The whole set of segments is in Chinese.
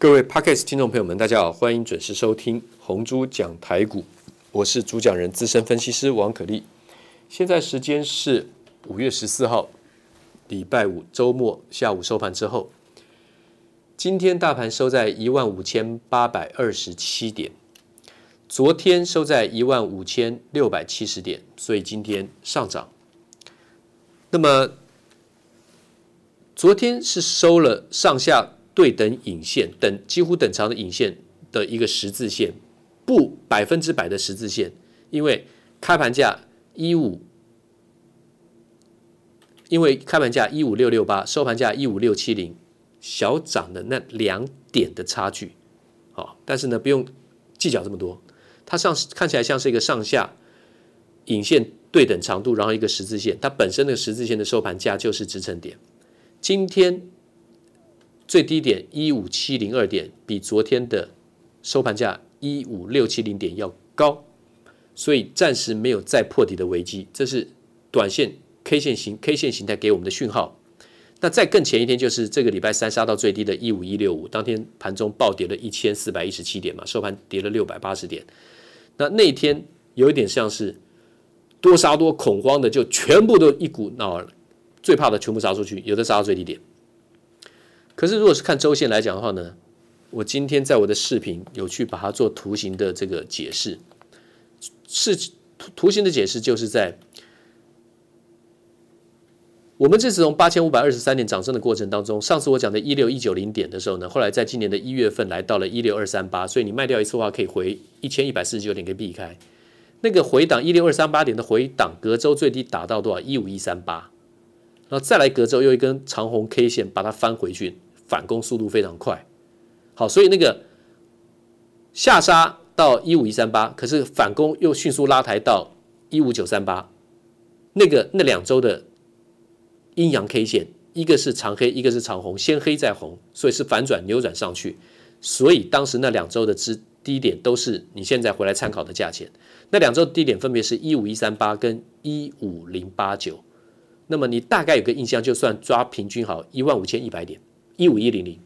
各位 Podcast 听众朋友们，大家好，欢迎准时收听红猪讲台股，我是主讲人资深分析师王可立。现在时间是五月十四号，礼拜五周末下午收盘之后，今天大盘收在一万五千八百二十七点，昨天收在一万五千六百七十点，所以今天上涨。那么昨天是收了上下。对等影线等几乎等长的影线的一个十字线，不百分之百的十字线，因为开盘价一五，因为开盘价一五六六八，收盘价一五六七零，小涨的那两点的差距，好，但是呢不用计较这么多，它上看起来像是一个上下影线对等长度，然后一个十字线，它本身的十字线的收盘价就是支撑点，今天。最低点一五七零二点，比昨天的收盘价一五六七零点要高，所以暂时没有再破底的危机。这是短线 K 线形 K 线形态给我们的讯号。那再更前一天，就是这个礼拜三杀到最低的一五一六五，当天盘中暴跌了一千四百一十七点嘛，收盘跌了六百八十点。那那一天有一点像是多杀多恐慌的，就全部都一股脑儿，最怕的全部杀出去，有的杀到最低点。可是，如果是看周线来讲的话呢，我今天在我的视频有去把它做图形的这个解释，是图图形的解释，就是在我们这次从八千五百二十三点涨升的过程当中，上次我讲的一六一九零点的时候呢，后来在今年的一月份来到了一六二三八，所以你卖掉一次的话，可以回一千一百四十九点，可以避开那个回档一六二三八点的回档，隔周最低打到多少？一五一三八，然后再来隔周又一根长红 K 线把它翻回去。反攻速度非常快，好，所以那个下杀到一五一三八，可是反攻又迅速拉抬到一五九三八，那个那两周的阴阳 K 线，一个是长黑，一个是长红，先黑再红，所以是反转扭转上去，所以当时那两周的支低点都是你现在回来参考的价钱，那两周低点分别是一五一三八跟一五零八九，那么你大概有个印象，就算抓平均好一万五千一百点。一五一零零，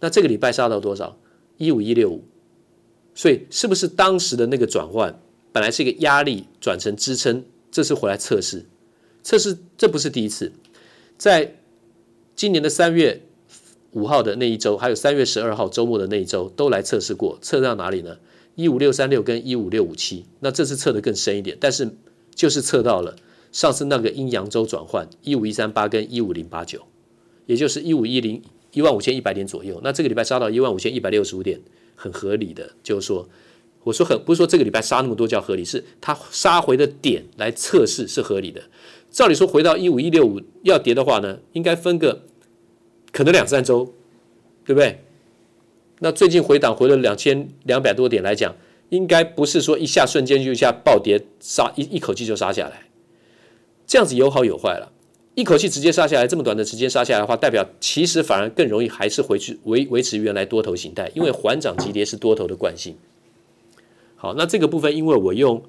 那这个礼拜杀到多少？一五一六五，所以是不是当时的那个转换本来是一个压力转成支撑？这次回来测试，测试这不是第一次，在今年的三月五号的那一周，还有三月十二号周末的那一周都来测试过，测到哪里呢？一五六三六跟一五六五七，那这次测得更深一点，但是就是测到了上次那个阴阳周转换一五一三八跟一五零八九，也就是一五一零。一万五千一百点左右，那这个礼拜杀到一万五千一百六十五点，很合理的。就是说，我说很不是说这个礼拜杀那么多叫合理，是它杀回的点来测试是合理的。照理说回到一五一六五要跌的话呢，应该分个可能两三周，对不对？那最近回档回了两千两百多点来讲，应该不是说一下瞬间就一下暴跌杀一一口气就杀下来，这样子有好有坏了。一口气直接杀下来，这么短的时间杀下来的话，代表其实反而更容易还是回去维维持原来多头形态，因为缓涨急跌是多头的惯性。好，那这个部分，因为我用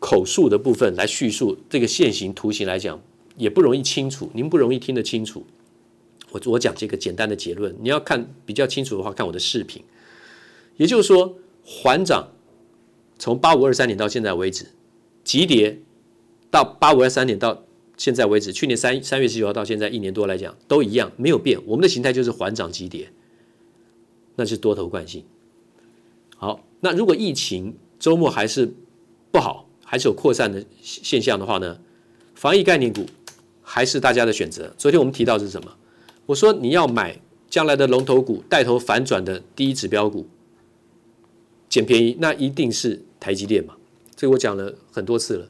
口述的部分来叙述这个线形图形来讲，也不容易清楚，您不容易听得清楚。我我讲这个简单的结论，你要看比较清楚的话，看我的视频。也就是说，缓涨从八五二三点到现在为止，急跌到八五二三点到。现在为止，去年三三月十九号到现在一年多来讲，都一样没有变。我们的形态就是缓涨急跌，那是多头惯性。好，那如果疫情周末还是不好，还是有扩散的现象的话呢？防疫概念股还是大家的选择。昨天我们提到是什么？我说你要买将来的龙头股，带头反转的第一指标股，捡便宜，那一定是台积电嘛。这个我讲了很多次了。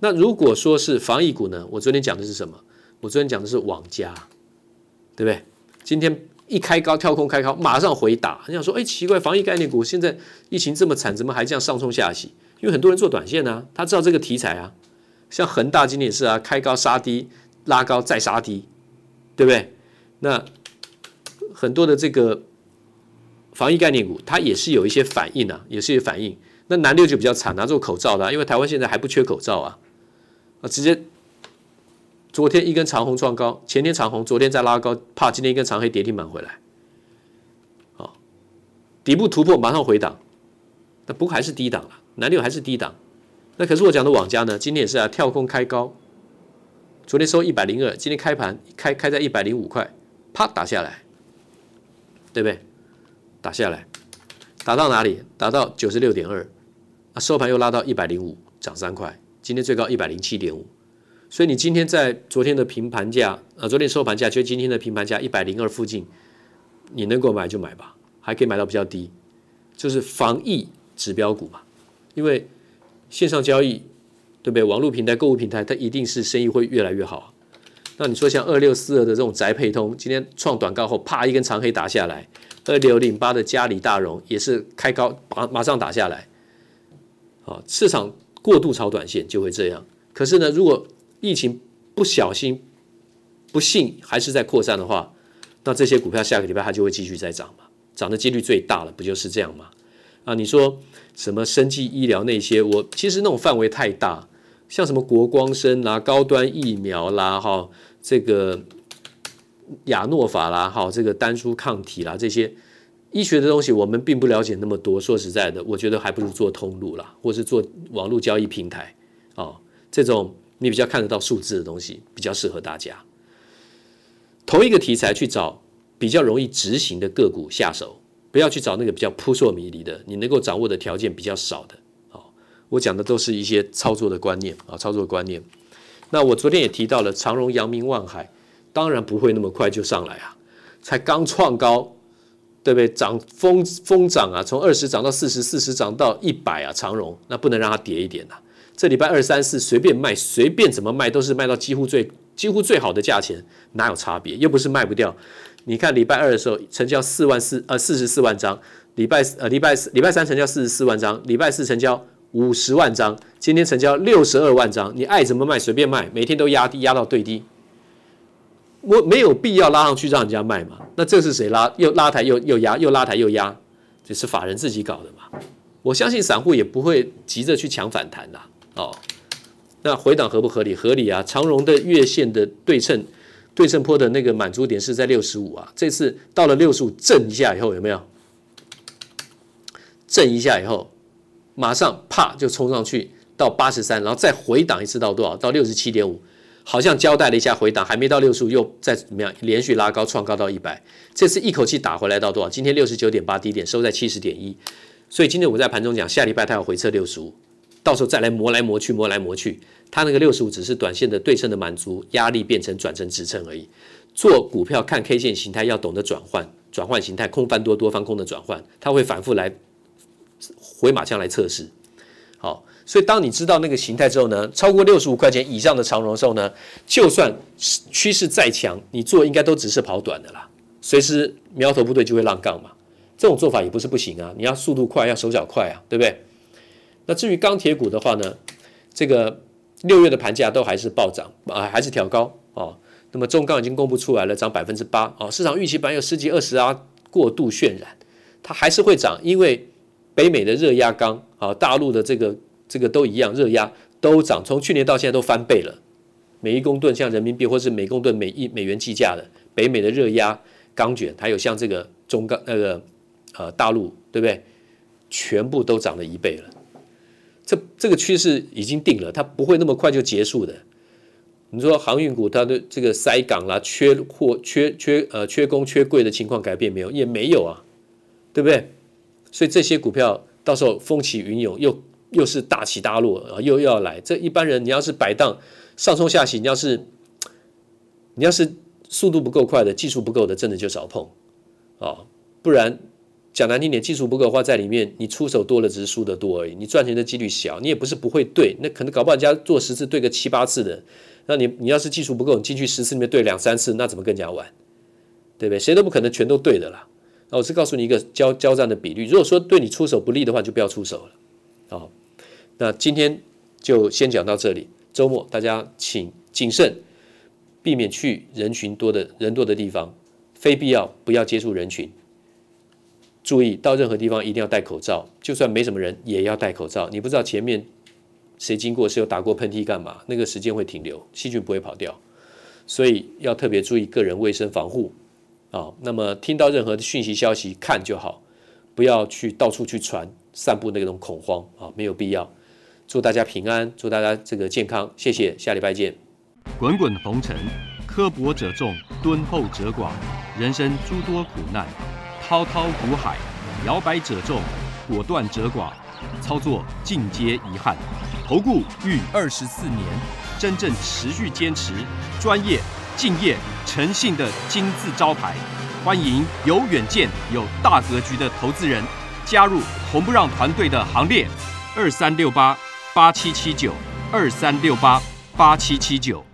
那如果说是防疫股呢？我昨天讲的是什么？我昨天讲的是网家，对不对？今天一开高跳空开高，马上回打。你想说，哎，奇怪，防疫概念股现在疫情这么惨，怎么还这样上冲下洗？因为很多人做短线啊，他知道这个题材啊。像恒大今天也是啊，开高杀低，拉高再杀低，对不对？那很多的这个防疫概念股，它也是有一些反应啊，也是有反应。那南六就比较惨，拿做口罩的，因为台湾现在还不缺口罩啊。啊，直接昨天一根长红创高，前天长红，昨天再拉高，怕今天一根长黑跌停板回来。好，底部突破马上回档，那不过还是低档了，南六还是低档。那可是我讲的网家呢，今天也是啊，跳空开高，昨天收一百零二，今天开盘开开在一百零五块，啪打下来，对不对？打下来，打到哪里？打到九十六点二，啊，收盘又拉到一百零五，涨三块，今天最高一百零七点五。所以你今天在昨天的平盘价，呃，昨天收盘价就今天的平盘价一百零二附近，你能够买就买吧，还可以买到比较低，就是防疫指标股嘛。因为线上交易，对不对？网络平台、购物平台，它一定是生意会越来越好。那你说像二六四二的这种宅配通，今天创短高后，啪一根长黑打下来；二六零八的嘉里大荣也是开高，马马上打下来。啊，市场过度炒短线就会这样。可是呢，如果疫情不小心、不幸还是在扩散的话，那这些股票下个礼拜它就会继续再涨嘛，涨的几率最大了，不就是这样吗？啊，你说什么生技医疗那些，我其实那种范围太大，像什么国光生啦、高端疫苗啦、哈这个亚诺法啦、哈这个单株抗体啦这些医学的东西，我们并不了解那么多。说实在的，我觉得还不如做通路啦，或是做网络交易平台啊，这种。你比较看得到数字的东西，比较适合大家。同一个题材去找比较容易执行的个股下手，不要去找那个比较扑朔迷离的，你能够掌握的条件比较少的。好，我讲的都是一些操作的观念啊，操作观念。那我昨天也提到了长荣、阳明、万海，当然不会那么快就上来啊，才刚创高，对不对？涨疯疯涨啊，从二十涨到四十，四十涨到一百啊，长荣那不能让它跌一点呐、啊。这礼拜二三四随便卖，随便怎么卖都是卖到几乎最几乎最好的价钱，哪有差别？又不是卖不掉。你看礼拜二的时候成交四万四呃四十四万张，礼拜呃礼拜四礼拜三成交四十四万张，礼拜四成交五十万张，今天成交六十二万张，你爱怎么卖随便卖，每天都压低压到最低。我没有必要拉上去让人家卖嘛？那这是谁拉？又拉抬又又压，又拉抬又压，这是法人自己搞的嘛？我相信散户也不会急着去抢反弹的。哦，那回档合不合理？合理啊！长荣的月线的对称对称坡的那个满足点是在六十五啊，这次到了六十五震一下以后有没有？震一下以后，马上啪就冲上去到八十三，然后再回档一次到多少？到六十七点五，好像交代了一下回档，还没到六十五又再怎么样连续拉高创高到一百，这次一口气打回来到多少？今天六十九点八低点收在七十点一，所以今天我在盘中讲下礼拜它要回测六十五。到时候再来磨来磨去，磨来磨去，它那个六十五只是短线的对称的满足，压力变成转成支撑而已。做股票看 K 线形态要懂得转换，转换形态，空翻多，多翻空的转换，它会反复来回马枪来测试。好，所以当你知道那个形态之后呢，超过六十五块钱以上的长荣的时候呢，就算趋势再强，你做应该都只是跑短的啦，随时苗头不对就会浪杠嘛。这种做法也不是不行啊，你要速度快，要手脚快啊，对不对？那至于钢铁股的话呢，这个六月的盘价都还是暴涨啊，还是调高哦。那么中钢已经公布出来了，涨百分之八哦。市场预期本来有十几二十啊，过度渲染，它还是会涨，因为北美的热压钢啊，大陆的这个这个都一样，热压都涨，从去年到现在都翻倍了。每一公吨像人民币或是每公吨每一美元计价的北美的热压钢卷，还有像这个中钢那个呃大陆，对不对？全部都涨了一倍了。这这个趋势已经定了，它不会那么快就结束的。你说航运股它的这个塞港啦、缺货、缺缺呃缺工、缺柜的情况改变没有？也没有啊，对不对？所以这些股票到时候风起云涌，又又是大起大落啊，又又要来。这一般人你要是摆荡上冲下洗，你要是你要是速度不够快的，技术不够的，真的就少碰啊，不然。讲难听点，技术不够的话，在里面你出手多了，只是输得多而已。你赚钱的几率小，你也不是不会对，那可能搞不好人家做十次对个七八次的，那你你要是技术不够，你进去十次里面对两三次，那怎么更加玩？对不对？谁都不可能全都对的啦。那我是告诉你一个交交战的比率，如果说对你出手不利的话，就不要出手了。好，那今天就先讲到这里。周末大家请谨慎，避免去人群多的人多的地方，非必要不要接触人群。注意，到任何地方一定要戴口罩，就算没什么人也要戴口罩。你不知道前面谁经过，谁有打过喷嚏干嘛？那个时间会停留，细菌不会跑掉，所以要特别注意个人卫生防护啊。那么听到任何的讯息消息，看就好，不要去到处去传散布那种恐慌啊，没有必要。祝大家平安，祝大家这个健康，谢谢，下礼拜见。滚滚红尘，刻薄者众，敦厚者寡；人生诸多苦难，滔滔苦海，摇摆者众，果断者寡。操作尽皆遗憾。投顾逾二十四年，真正持续坚持、专业、敬业、诚信的金字招牌。欢迎有远见、有大格局的投资人加入红不让团队的行列。二三六八八七七九，二三六八八七七九。